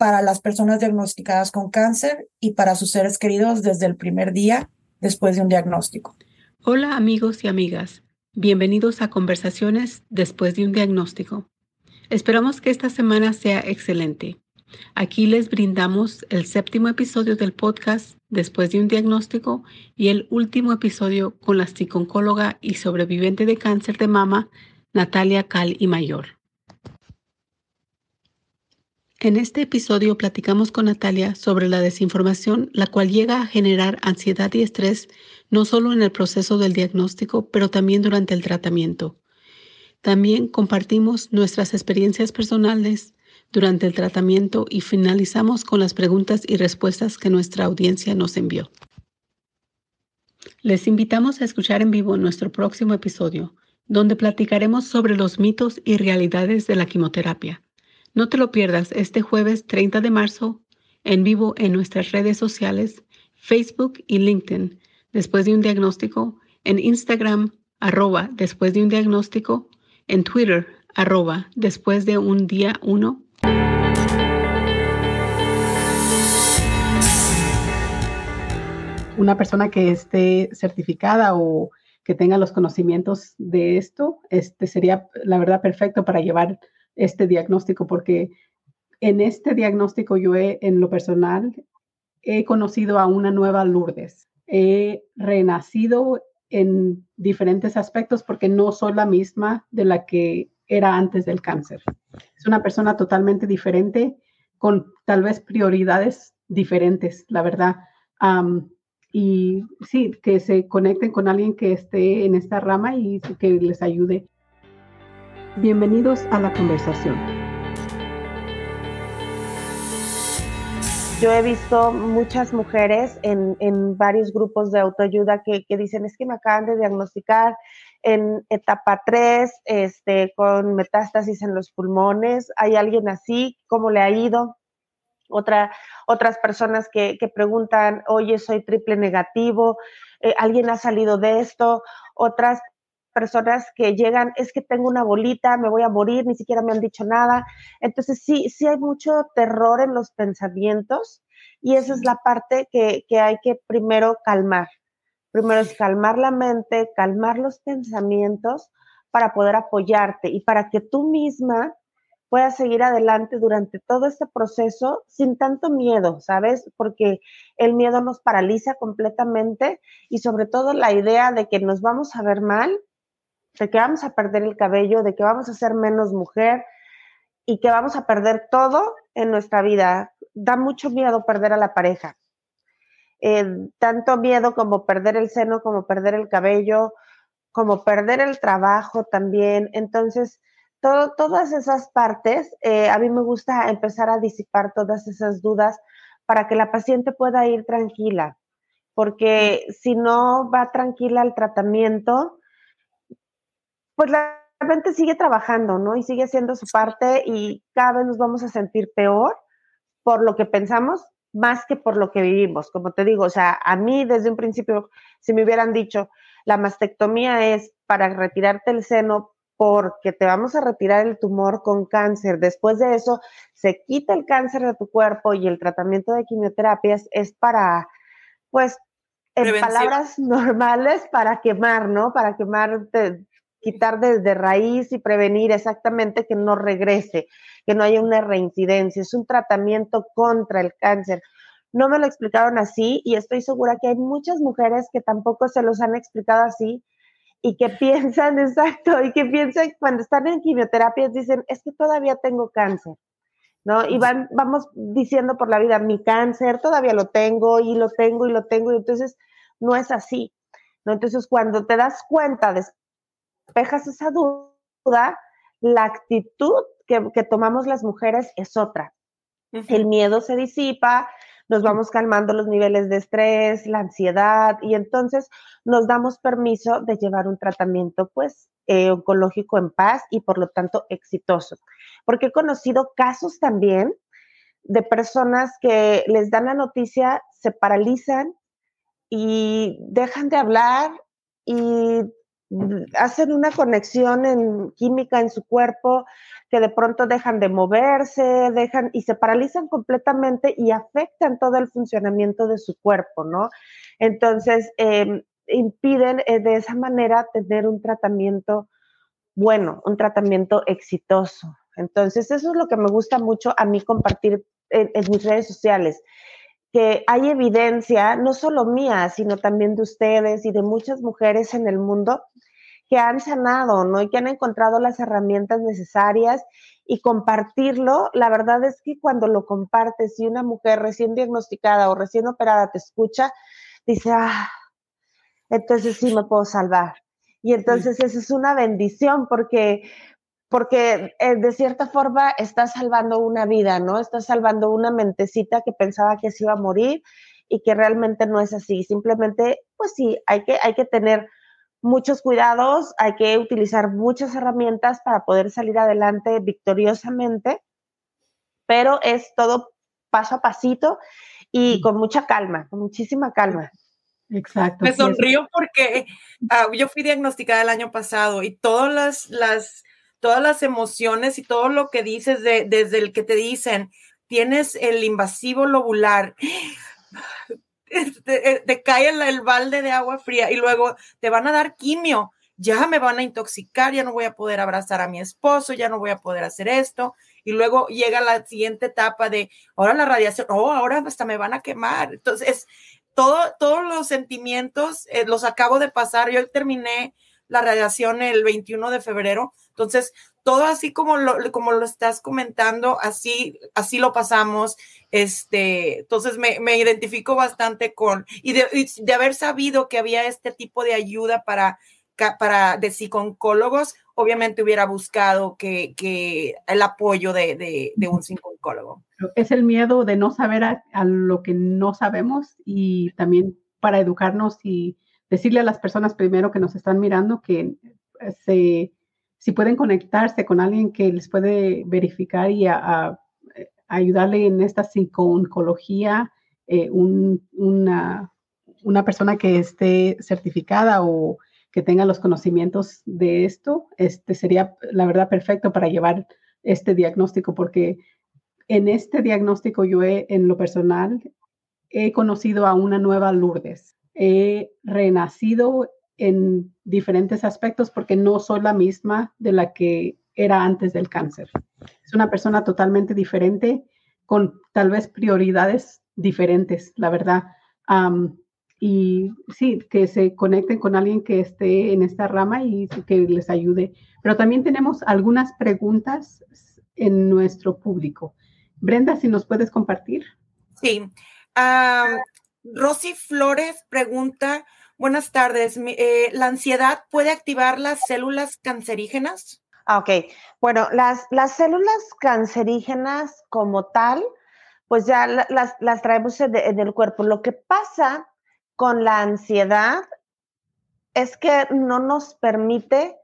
para las personas diagnosticadas con cáncer y para sus seres queridos desde el primer día después de un diagnóstico. Hola amigos y amigas, bienvenidos a Conversaciones después de un diagnóstico. Esperamos que esta semana sea excelente. Aquí les brindamos el séptimo episodio del podcast después de un diagnóstico y el último episodio con la psiconcóloga y sobreviviente de cáncer de mama, Natalia Cal y Mayor. En este episodio platicamos con Natalia sobre la desinformación, la cual llega a generar ansiedad y estrés no solo en el proceso del diagnóstico, pero también durante el tratamiento. También compartimos nuestras experiencias personales durante el tratamiento y finalizamos con las preguntas y respuestas que nuestra audiencia nos envió. Les invitamos a escuchar en vivo nuestro próximo episodio, donde platicaremos sobre los mitos y realidades de la quimioterapia. No te lo pierdas este jueves 30 de marzo en vivo en nuestras redes sociales, Facebook y LinkedIn, después de un diagnóstico, en Instagram, arroba después de un diagnóstico, en Twitter, arroba después de un día uno. Una persona que esté certificada o que tenga los conocimientos de esto, este sería la verdad perfecto para llevar este diagnóstico, porque en este diagnóstico yo he, en lo personal, he conocido a una nueva Lourdes. He renacido en diferentes aspectos porque no soy la misma de la que era antes del cáncer. Es una persona totalmente diferente, con tal vez prioridades diferentes, la verdad. y sí, que se conecten con alguien que esté en esta rama y que les ayude. Bienvenidos a la conversación. Yo he visto muchas mujeres en, varios grupos de autoayuda que, dicen, es que me acaban de diagnosticar en etapa 3, este, con metástasis en los pulmones. ¿Hay alguien así? ¿Cómo le ha ido? Otra, otras personas que, preguntan, oye, soy triple negativo, eh, ¿alguien ha salido de esto? Otras personas que llegan, es que tengo una bolita, me voy a morir, ni siquiera me han dicho nada. Entonces sí, sí hay mucho terror en los pensamientos y esa es la parte que, que hay que primero calmar. Primero es calmar la mente, calmar los pensamientos para poder apoyarte y para que tú misma puedas seguir adelante durante todo este proceso sin tanto miedo, ¿sabes? Porque el miedo nos paraliza completamente y sobre todo la idea de que nos vamos a ver mal de que vamos a perder el cabello, de que vamos a ser menos mujer y que vamos a perder todo en nuestra vida. Da mucho miedo perder a la pareja. Eh, tanto miedo como perder el seno, como perder el cabello, como perder el trabajo también. Entonces, todo, todas esas partes, eh, a mí me gusta empezar a disipar todas esas dudas para que la paciente pueda ir tranquila, porque si no va tranquila al tratamiento, pues la mente sigue trabajando, ¿no? Y sigue haciendo su parte y cada vez nos vamos a sentir peor por lo que pensamos más que por lo que vivimos. Como te digo, o sea, a mí desde un principio, si me hubieran dicho, la mastectomía es para retirarte el seno porque te vamos a retirar el tumor con cáncer. Después de eso, se quita el cáncer de tu cuerpo y el tratamiento de quimioterapias es para, pues, en palabras normales, para quemar, ¿no? Para quemar quitar desde raíz y prevenir exactamente que no regrese, que no haya una reincidencia. Es un tratamiento contra el cáncer. No me lo explicaron así y estoy segura que hay muchas mujeres que tampoco se los han explicado así y que piensan, exacto, y que piensan cuando están en quimioterapias dicen, es que todavía tengo cáncer, ¿no? Y van, vamos diciendo por la vida, mi cáncer todavía lo tengo y lo tengo y lo tengo, y entonces no es así, ¿no? Entonces cuando te das cuenta de despejas esa duda, la actitud que, tomamos las mujeres es otra. el miedo se disipa, nos vamos calmando los niveles de estrés, la ansiedad y entonces nos damos permiso de llevar un tratamiento pues eh, oncológico en paz y por lo tanto exitoso. Porque he conocido casos también de personas que les dan la noticia, se paralizan y dejan de hablar y hacen una conexión en química en su cuerpo que de pronto dejan de moverse, dejan y se paralizan completamente y afectan todo el funcionamiento de su cuerpo, ¿no? Entonces, em, impiden eh, de esa manera tener un tratamiento bueno, un tratamiento exitoso. Entonces, eso es lo que me gusta mucho a mí compartir en, en mis redes sociales que hay evidencia, no solo mía, sino también de ustedes y de muchas mujeres en el mundo que han sanado, ¿no? Y que han encontrado las herramientas necesarias y compartirlo. La verdad es que cuando lo compartes y una mujer recién diagnosticada o recién operada te escucha, dice, ah, entonces sí me puedo salvar. Y entonces eso es una bendición porque porque eh, de cierta forma estás salvando una vida, ¿no? Estás salvando una mentecita que pensaba que se iba a morir y que realmente no es así. Simplemente, pues sí, hay que, hay que tener muchos cuidados, hay que utilizar muchas herramientas para poder salir adelante victoriosamente, pero es todo paso a pasito y con mucha calma, con muchísima calma. Exacto. Me sonrío porque ah, yo fui diagnosticada el año pasado y todas las, las, todas las emociones y todo lo que dices de, desde el que te dicen, tienes el invasivo lobular, te, te, cae el, balde de agua fría y luego te van a dar quimio, ya me van a intoxicar, ya no voy a poder abrazar a mi esposo, ya no voy a poder hacer esto. Y luego llega la siguiente etapa de, ahora la radiación, oh, ahora hasta me van a quemar. Entonces, todo, todos los sentimientos eh, los acabo de pasar. Yo terminé la radiación el 21 de febrero. Entonces, todo así como lo, como lo estás comentando, así, así lo pasamos. Este, entonces me, me identifico bastante con, y de, de, haber sabido que había este tipo de ayuda para, para de psicólogos, obviamente hubiera buscado que, que el apoyo de, de, de un psicólogo. Es el miedo de no saber a, a lo que no sabemos y también para educarnos y decirle a las personas primero que nos están mirando que eh, se si pueden conectarse con alguien que les puede verificar y a, ayudarle en esta psico-oncología, eh, una, una, persona que esté certificada o que tenga los conocimientos de esto, este sería la verdad perfecto para llevar este diagnóstico, porque en este diagnóstico yo he, en lo personal, he conocido a una nueva Lourdes. He renacido en diferentes aspectos porque no soy la misma de la que era antes del cáncer. Es una persona totalmente diferente, con tal vez prioridades diferentes, la verdad. y sí, que se conecten con alguien que esté en esta rama y que les ayude. Pero también tenemos algunas preguntas en nuestro público. Brenda, si nos puedes compartir. Sí. Rosy Flores pregunta, Buenas tardes. Eh, ¿La ansiedad puede activar las células cancerígenas? Ah, ok. Bueno, las, las células cancerígenas como tal, pues ya las, las traemos en, el cuerpo. Lo que pasa con la ansiedad es que no nos permite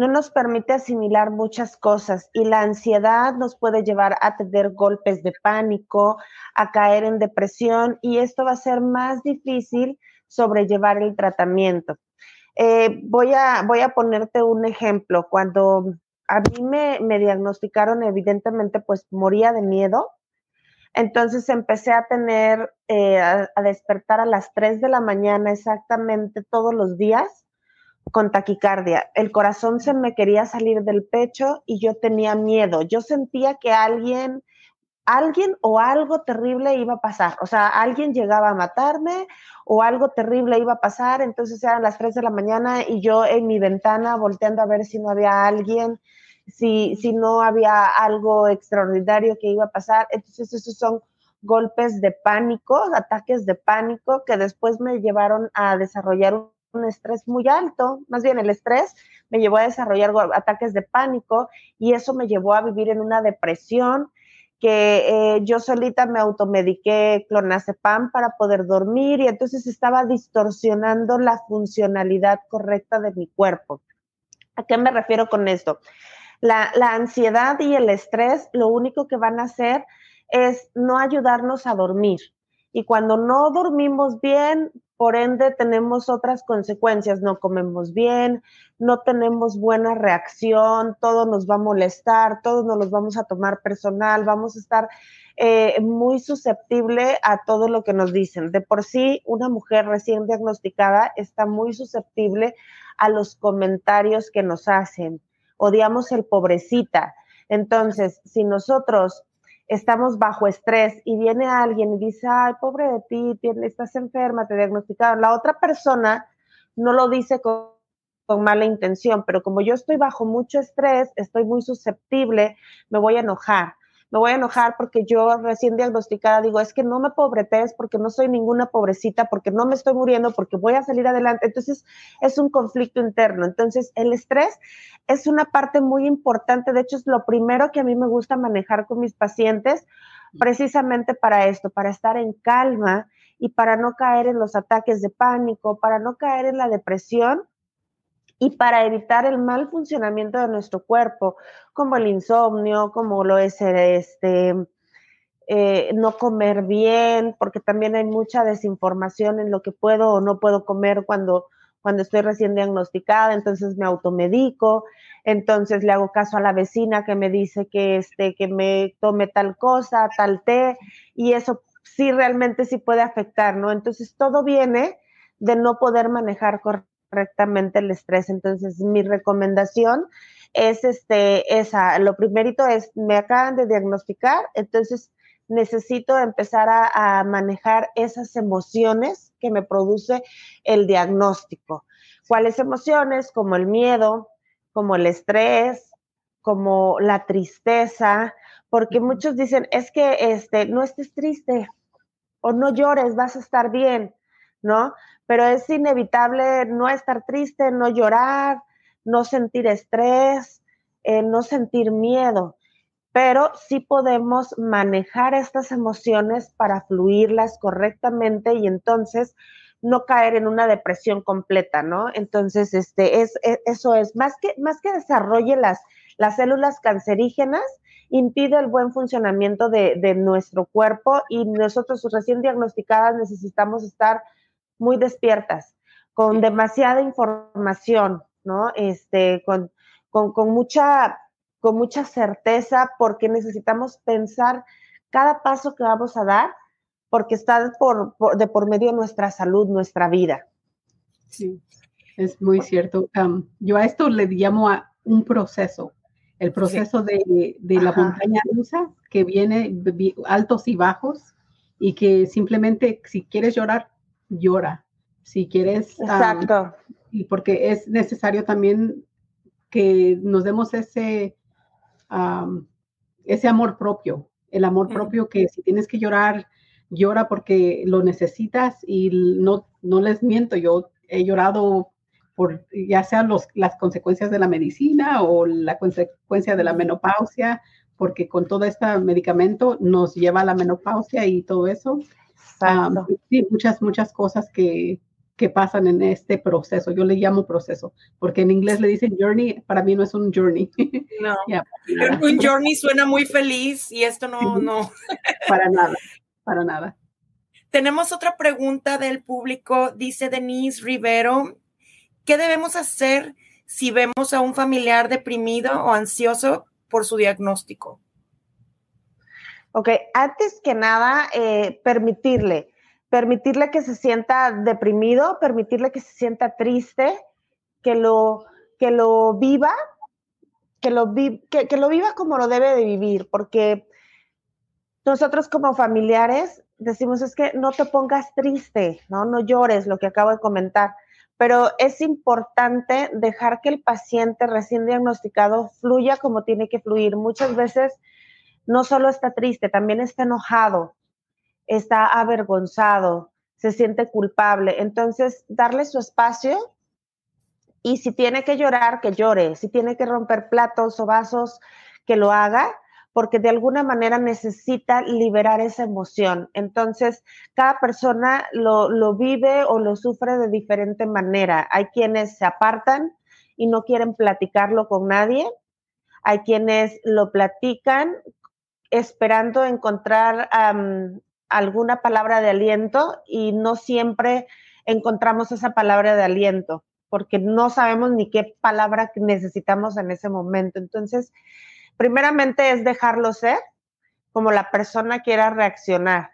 no nos permite asimilar muchas cosas y la ansiedad nos puede llevar a tener golpes de pánico, a caer en depresión y esto va a ser más difícil sobrellevar el tratamiento. Eh, voy, a, voy a ponerte un ejemplo. Cuando a mí me, me diagnosticaron, evidentemente, pues moría de miedo. Entonces empecé a tener, eh, a, despertar a las 3 de la mañana exactamente todos los días con taquicardia. El corazón se me quería salir del pecho y yo tenía miedo. Yo sentía que alguien alguien o algo terrible iba a pasar. O sea, alguien llegaba a matarme o algo terrible iba a pasar. Entonces eran las 3 de la mañana y yo en mi ventana volteando a ver si no había alguien, si, si no había algo extraordinario que iba a pasar. Entonces esos son golpes de pánico, ataques de pánico que después me llevaron a desarrollar un estrés muy alto, más bien el estrés me llevó a desarrollar ataques de pánico y eso me llevó a vivir en una depresión que eh, yo solita me automediqué clonazepam para poder dormir y entonces estaba distorsionando la funcionalidad correcta de mi cuerpo. ¿A qué me refiero con esto? La ansiedad y el estrés lo único que van a hacer es no ayudarnos a dormir. Y cuando no dormimos bien, por ende tenemos otras consecuencias, no comemos bien, no tenemos buena reacción, todo nos va a molestar, todos nos los vamos a tomar personal, vamos a estar eh, muy susceptible a todo lo que nos dicen. De por sí, una mujer recién diagnosticada está muy susceptible a los comentarios que nos hacen. Odiamos el pobrecita. Entonces, si nosotros estamos bajo estrés y viene alguien y dice, ay, pobre de ti, estás enferma, te diagnosticaron. La otra persona no lo dice con, con, mala intención, pero como yo estoy bajo mucho estrés, estoy muy susceptible, me voy a enojar me voy a enojar porque yo recién diagnosticada digo, es que no me pobretes porque no soy ninguna pobrecita, porque no me estoy muriendo, porque voy a salir adelante. Entonces, es un conflicto interno. Entonces, el estrés es una parte muy importante. De hecho, es lo primero que a mí me gusta manejar con mis pacientes, precisamente para esto, para estar en calma y para no caer en los ataques de pánico, para no caer en la depresión y para evitar el mal funcionamiento de nuestro cuerpo, como el insomnio, como lo es este, eh, no comer bien, porque también hay mucha desinformación en lo que puedo o no puedo comer cuando, cuando estoy recién diagnosticada, entonces me automedico, entonces le hago caso a la vecina que me dice que, este, que me tome tal cosa, tal té, y eso sí realmente sí puede afectar, ¿no? Entonces todo viene de no poder manejar correctamente correctamente el estrés. Entonces, mi recomendación es este, esa. Lo primerito es, me acaban de diagnosticar, entonces necesito empezar a, manejar esas emociones que me produce el diagnóstico. ¿Cuáles emociones? Como el miedo, como el estrés, como la tristeza, porque muchos dicen, es que este, no estés triste o no llores, vas a estar bien. ¿no? Pero es inevitable no estar triste, no llorar, no sentir estrés, eh, no sentir miedo, pero sí podemos manejar estas emociones para fluirlas correctamente y entonces no caer en una depresión completa, ¿no? Entonces, este, es, e, eso es, más que, más que desarrolle las, las células cancerígenas, impide el buen funcionamiento de, de nuestro cuerpo y nosotros recién diagnosticadas necesitamos estar muy despiertas, con demasiada información, ¿no? Este, con, con, mucha, con mucha certeza, porque necesitamos pensar cada paso que vamos a dar, porque está por, de por medio nuestra salud, nuestra vida. Sí, es muy cierto. yo a esto le llamo a un proceso, el proceso de, de, la montaña rusa, que viene altos y bajos, y que simplemente si quieres llorar, llora. Si quieres. Exacto. y porque es necesario también que nos demos ese, ese amor propio, el amor propio que si tienes que llorar, llora porque lo necesitas y no, no les miento, yo he llorado por ya sean los, las consecuencias de la medicina o la consecuencia de la menopausia, porque con todo este medicamento nos lleva a la menopausia y todo eso. Sí, muchas, muchas cosas que, que pasan en este proceso. Yo le llamo proceso, porque en inglés le dicen journey, para mí no es un journey. No, un journey suena muy feliz y esto no, no. para nada, para nada. Tenemos otra pregunta del público, dice Denise Rivero, ¿qué debemos hacer si vemos a un familiar deprimido o ansioso por su diagnóstico? Ok, antes que nada, eh, permitirle, permitirle que se sienta deprimido, permitirle que se sienta triste, que lo, que lo viva, que lo, que, lo viva como lo debe de vivir, porque nosotros como familiares decimos es que no te pongas triste, ¿no? No llores, lo que acabo de comentar, pero es importante dejar que el paciente recién diagnosticado fluya como tiene que fluir. Muchas veces no solo está triste, también está enojado, está avergonzado, se siente culpable. Entonces, darle su espacio y si tiene que llorar, que llore, si tiene que romper platos o vasos, que lo haga, porque de alguna manera necesita liberar esa emoción. Entonces, cada persona lo, lo, vive o lo sufre de diferente manera. Hay quienes se apartan y no quieren platicarlo con nadie. Hay quienes lo platican esperando encontrar alguna palabra de aliento y no siempre encontramos esa palabra de aliento porque no sabemos ni qué palabra necesitamos en ese momento. Entonces, primeramente es dejarlo ser, como la persona quiera reaccionar.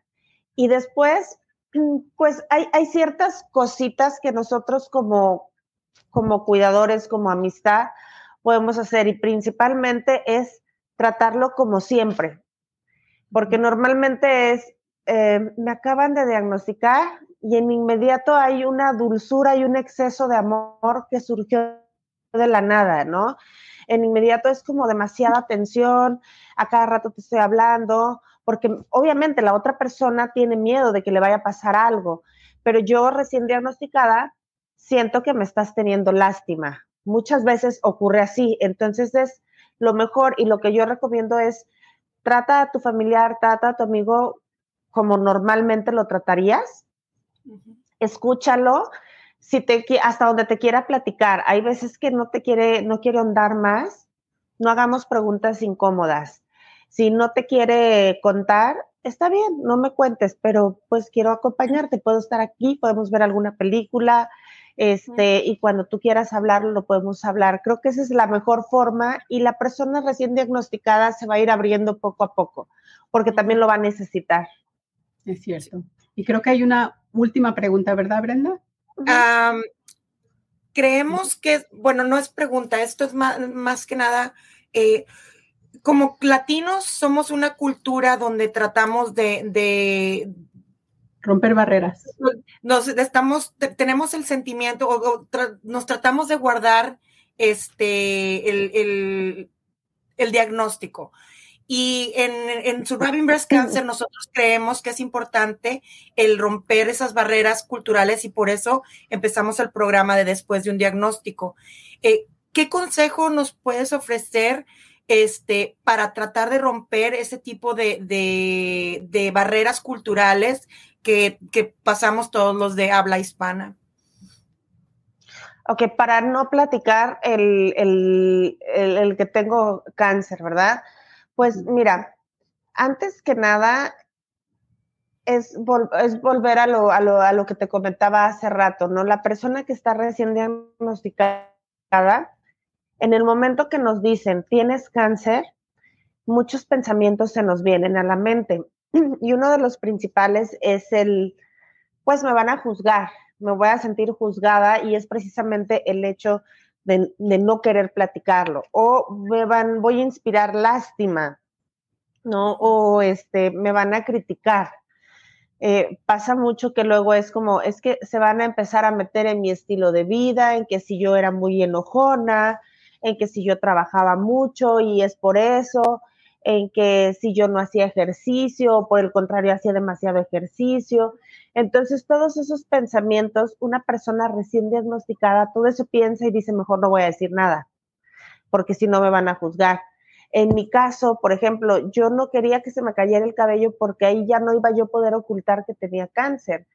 Y después, pues hay, hay ciertas cositas que nosotros como, como cuidadores, como amistad, podemos hacer y principalmente es tratarlo como siempre, porque normalmente es, eh, me acaban de diagnosticar y en inmediato hay una dulzura y un exceso de amor que surgió de la nada, ¿no? en inmediato es como demasiada tensión, a cada rato te estoy hablando, porque obviamente la otra persona tiene miedo de que le vaya a pasar algo, pero yo recién diagnosticada siento que me estás teniendo lástima. Muchas veces ocurre así, entonces es lo mejor y lo que yo recomiendo es trata a tu familiar, trata a tu amigo como normalmente lo tratarías, escúchalo, si te, hasta donde te quiera platicar. Hay veces que no te quiere, no quiere ahondar más, no hagamos preguntas incómodas. Si no te quiere contar, está bien, no me cuentes, pero pues quiero acompañarte, puedo estar aquí, podemos ver alguna película, este, y cuando tú quieras hablarlo, lo podemos hablar. Creo que esa es la mejor forma y la persona recién diagnosticada se va a ir abriendo poco a poco, porque también lo va a necesitar. Es cierto. Y creo que hay una última pregunta, ¿verdad, Brenda? creemos que, bueno, no es pregunta, esto es más, que nada, eh, como latinos somos una cultura donde tratamos de, romper barreras. Nos estamos, tenemos el sentimiento o, nos tratamos de guardar este el, el diagnóstico. Y en, en Surviving Breast Cancer nosotros creemos que es importante el romper esas barreras culturales y por eso empezamos el programa de después de un diagnóstico. Eh, ¿Qué consejo nos puedes ofrecer este, para tratar de romper ese tipo de, de, barreras culturales que, que, pasamos todos los de habla hispana? Ok, para no platicar el, el, el que tengo cáncer, ¿verdad? Pues mira, antes que nada es, es volver a lo, a, lo, a lo que te comentaba hace rato, ¿no? La persona que está recién diagnosticada, en el momento que nos dicen tienes cáncer, muchos pensamientos se nos vienen a la mente. Y uno de los principales es el, pues me van a juzgar, me voy a sentir juzgada y es precisamente el hecho de, no querer platicarlo, o me van, voy a inspirar lástima, ¿no? O este, me van a criticar. Eh, pasa mucho que luego es como, es que se van a empezar a meter en mi estilo de vida, en que si yo era muy enojona, en que si yo trabajaba mucho y es por eso, en que si yo no hacía ejercicio, o por el contrario, hacía demasiado ejercicio. Entonces, todos esos pensamientos, una persona recién diagnosticada, todo eso piensa y dice, mejor no voy a decir nada, porque si no me van a juzgar. En mi caso, por ejemplo, yo no quería que se me cayera el cabello porque ahí ya no iba yo a poder ocultar que tenía cáncer.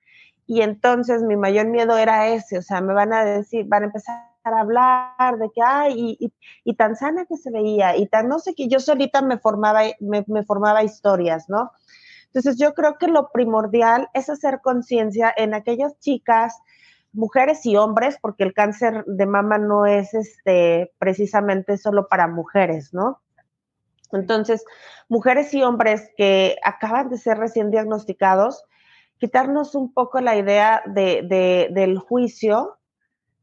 Y entonces mi mayor miedo era ese, o sea, me van a decir, van a empezar a hablar de que, ay, y, tan sana que se veía, y tan no sé qué, yo solita me formaba, me, formaba historias, ¿no? Entonces yo creo que lo primordial es hacer conciencia en aquellas chicas, mujeres y hombres, porque el cáncer de mama no es este precisamente solo para mujeres, ¿no? Entonces, mujeres y hombres que acaban de ser recién diagnosticados, quitarnos un poco la idea de, del juicio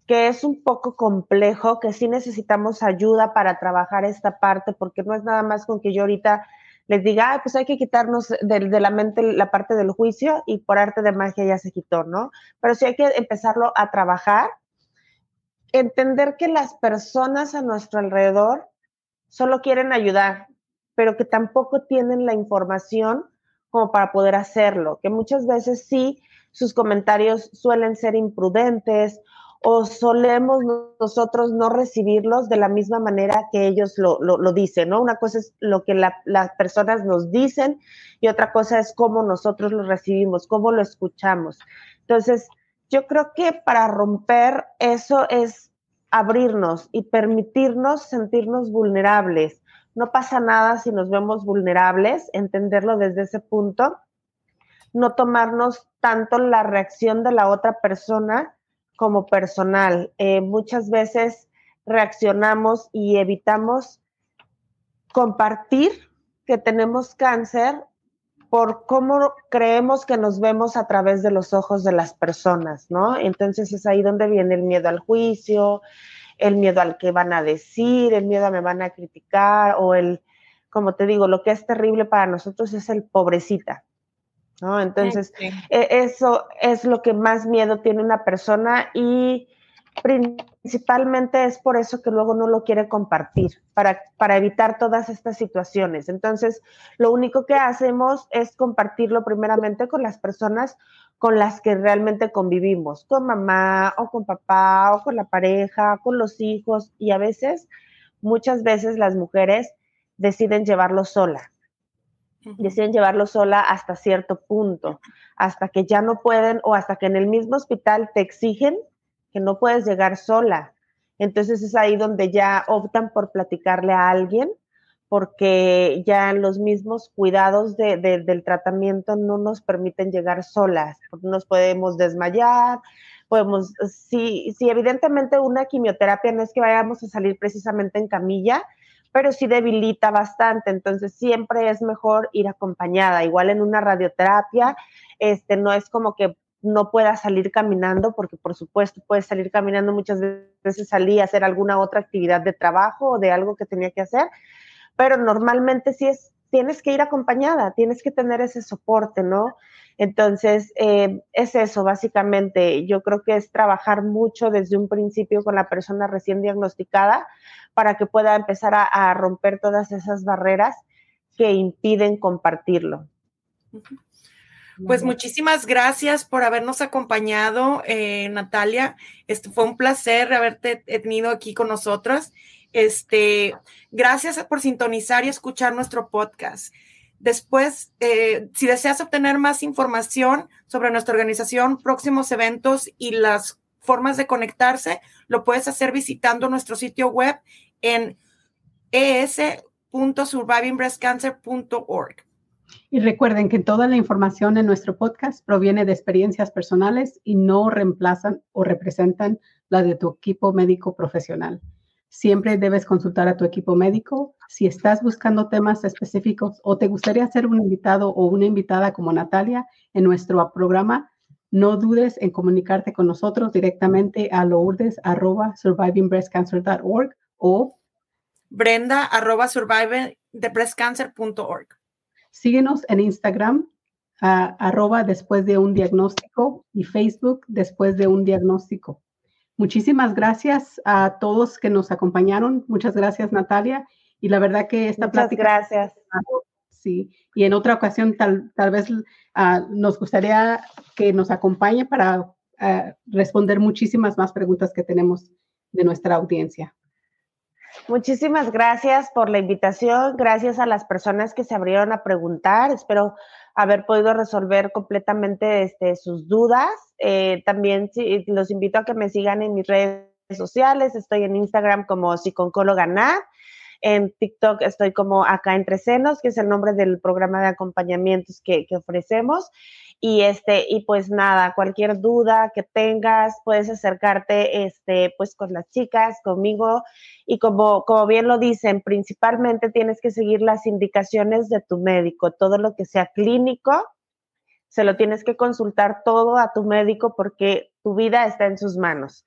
que es un poco complejo, que sí necesitamos ayuda para trabajar esta parte, porque no es nada más con que yo ahorita les diga, pues hay que quitarnos de, de, la mente la parte del juicio y por arte de magia ya se quitó, ¿no? Pero sí hay que empezarlo a trabajar, entender que las personas a nuestro alrededor solo quieren ayudar, pero que tampoco tienen la información como para poder hacerlo, que muchas veces sí sus comentarios suelen ser imprudentes o solemos nosotros no recibirlos de la misma manera que ellos lo, dicen, ¿no? Una cosa es lo que las personas nos dicen y otra cosa es cómo nosotros lo recibimos, cómo lo escuchamos. Entonces, yo creo que para romper eso es abrirnos y permitirnos sentirnos vulnerables. No pasa nada si nos vemos vulnerables, entenderlo desde ese punto, no tomarnos tanto la reacción de la otra persona como personal. Eh, muchas veces reaccionamos y evitamos compartir que tenemos cáncer por cómo creemos que nos vemos a través de los ojos de las personas, ¿no? Entonces es ahí donde viene el miedo al juicio, el miedo al que van a decir, el miedo a me van a criticar o el, como te digo, lo que es terrible para nosotros es el pobrecita, ¿no? Entonces, e, eso es lo que más miedo tiene una persona y principalmente es por eso que luego no lo quiere compartir, para, para evitar todas estas situaciones. Entonces, lo único que hacemos es compartirlo primeramente con las personas con las que realmente convivimos, con mamá o con papá o con la pareja, con los hijos y a veces, muchas veces las mujeres deciden llevarlo sola deciden llevarlo sola hasta cierto punto, hasta que ya no pueden o hasta que en el mismo hospital te exigen que no puedes llegar sola. Entonces es ahí donde ya optan por platicarle a alguien porque ya los mismos cuidados del tratamiento no nos permiten llegar solas, nos podemos desmayar, podemos, sí, sí, evidentemente una quimioterapia no es que vayamos a salir precisamente en camilla, pero sí debilita bastante, entonces siempre es mejor ir acompañada, igual en una radioterapia, este, no es como que no pueda salir caminando, porque por supuesto puedes salir caminando, muchas veces salí a hacer alguna otra actividad de trabajo o de algo que tenía que hacer, pero normalmente sí es, tienes que ir acompañada, tienes que tener ese soporte, ¿no? Entonces, eh, es eso, básicamente. Yo creo que es trabajar mucho desde un principio con la persona recién diagnosticada para que pueda empezar a, romper todas esas barreras que impiden compartirlo. Pues muchísimas gracias por habernos acompañado, eh, Natalia. Este fue un placer haberte tenido aquí con nosotros. Este, gracias por sintonizar y escuchar nuestro podcast. Después, eh, si deseas obtener más información sobre nuestra organización, próximos eventos y las formas de conectarse, lo puedes hacer visitando nuestro sitio web en es.survivingbreastcancer.org. Y recuerden que toda la información en nuestro podcast proviene de experiencias personales y no reemplazan o representan la de tu equipo médico profesional. Siempre debes consultar a tu equipo médico. Si estás buscando temas específicos o te gustaría ser un invitado o una invitada como Natalia en nuestro programa, no dudes en comunicarte con nosotros directamente a lourdes.survivingbreastcancer.org o brenda.survivingthebreastcancer.org. Síguenos en Instagram, arroba después de un diagnóstico y Facebook después de un diagnóstico. Muchísimas gracias a todos que nos acompañaron. Muchas gracias, Natalia. Y la verdad que esta Muchas plática. Gracias. Sí, y en otra ocasión tal, tal vez ah, nos gustaría que nos acompañe para ah, responder muchísimas más preguntas que tenemos de nuestra audiencia. Muchísimas gracias por la invitación, gracias a las personas que se abrieron a preguntar. Espero haber podido resolver completamente este, sus dudas. Eh, también los invito a que me sigan en mis redes sociales. Estoy en Instagram como psiconcóloga Nat. En TikTok estoy como acá entre senos, que es el nombre del programa de acompañamientos que ofrecemos. Y este, y pues nada, cualquier duda que tengas, puedes acercarte este, pues con las chicas, conmigo. Y como, como bien lo dicen, principalmente tienes que seguir las indicaciones de tu médico. Todo lo que sea clínico, se lo tienes que consultar todo a tu médico porque tu vida está en sus manos.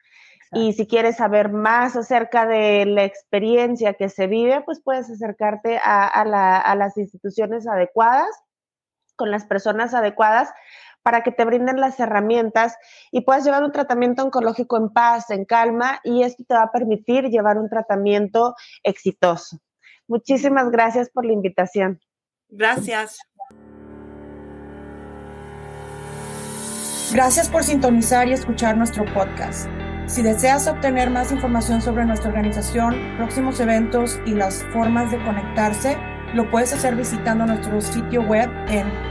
Y si quieres saber más acerca de la experiencia que se vive, pues puedes acercarte a, a las instituciones adecuadas con las personas adecuadas para que te brinden las herramientas y puedas llevar un tratamiento oncológico en paz, en calma, y esto te va a permitir llevar un tratamiento exitoso. Muchísimas gracias por la invitación. Gracias. Gracias por sintonizar y escuchar nuestro podcast. Si deseas obtener más información sobre nuestra organización, próximos eventos y las formas de conectarse, lo puedes hacer visitando nuestro sitio web en